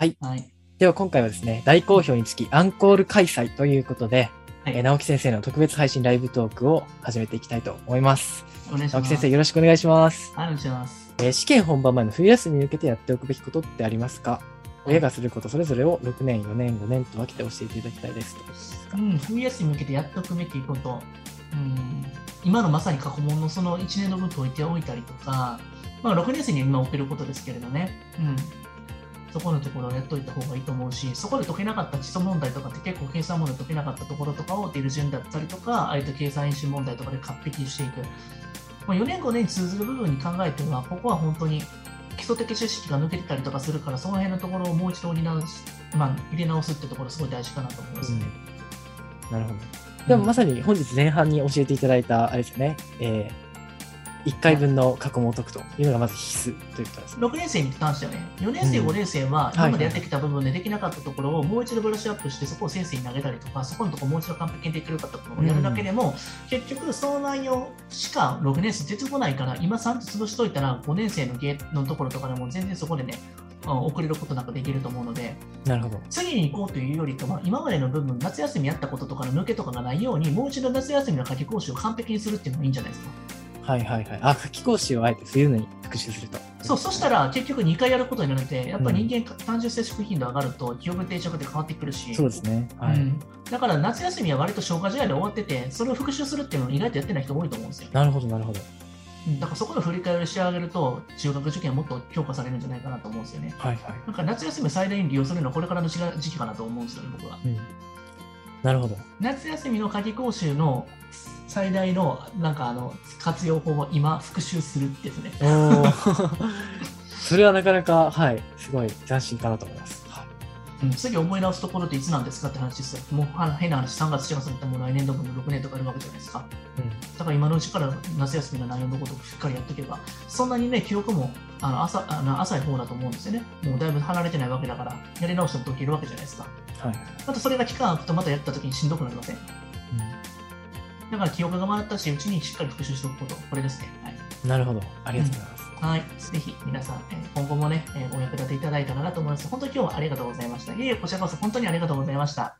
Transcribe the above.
はい。はい。では今回はですね、大好評につきアンコール開催ということで、はいえー直木先生の特別配信ライブトークを始めていきたいと思います。お願いします。直木先生よろしくお願いします。はい、お願いします。えー試験本番前の冬休みに向けてやっておくべきことってありますか？親がすることそれぞれを6年、4年、5年と分けて教えていただきたいです。うん、冬休みに向けてやっておくべきこと、うん、今のまさに過去問のその1年の分解いておいたりとか、まあ、6年生に今送ることですけれどね、うん、そこのところをやっておいた方がいいと思うし、そこで解けなかった基礎問題とかって結構計算問題解けなかったところとかを出る順だったりとか、あえて計算演習問題とかで完璧にしていく。まあ、4年5年に通ずる部分に考えては、ここは本当に基礎的知識が抜けてたりとかするから、その辺のところをもう一度まあ、入れ直すってところすごい大事かなと思いますね。なるほど。でもまさに本日前半に教えていただいた、あれですね、えー、1回分の過去問を解くというのがまず必須ということですね。6年生に関してはね、4年生、うん5年生ははい今までやってきた部分でできなかったところをもう一度ブラッシュアップして、そこを先生に投げたりとか、そこのところもう一度完璧にできるかとかをやるだけでも、結局その内容しか6年生出てこないから、今3つ潰しといたら5年生のゲーのところとかでも全然そこでね、うん遅れることなくできると思うので、なるほど。次に行こうというよりかは、今までの部分、夏休みやったこととかの抜けとかがないように、もう一度夏休みの夏季講習を完璧にするっていうのがいいんじゃないですか。はいはいはい。あ、夏季講習をあえて冬に復習すると。そう、そしたら結局2回やることになるので、やっぱ人間、単純接触頻度上がると、記憶定着で変わってくるし、そうですね。はい。うんだから夏休みは割と消化試合で終わってて、それを復習するっていうのを意外とやってない人多いと思うんですよ。なるほどなるほど。うんだからそこの振り返りをしてあげると、中学受験はもっと強化されるんじゃないかなと思うんですよね。はいはい。なんか夏休みを最大に利用するのはこれからの時時期かなと思うんですよね、僕は。うん。なるほど。夏休みの夏季講習の最大のなんかあの活用法は今、復習するですね。それはなかなか、はい、すごい斬新かなと思います。はい。うん、次思い直すところっていつなんですかって話ですよ。もうは変な話、3月、4月だったらもう来年度分の6年とかあるわけじゃないですか。だから今のうちから夏休みの内容のことをしっかりやっておけば、そんなにね、記憶もあの浅あの浅い方だと思うんですよね。もうだいぶ離れてないわけだから、やり直しても解けるわけじゃないですか。うん。はい。またそれが期間空くとまたやった時にしんどくなりません。だから記憶が回ったし、うちにしっかり復習しておくこと、これですね。はいうんなるほど。ありがとうございます。はい。ぜひ皆さん、えー今後もね、えーお役立ていただいたらなと思います。本当に今日はありがとうございました。いえいえ、こちらこそ本当にありがとうございました。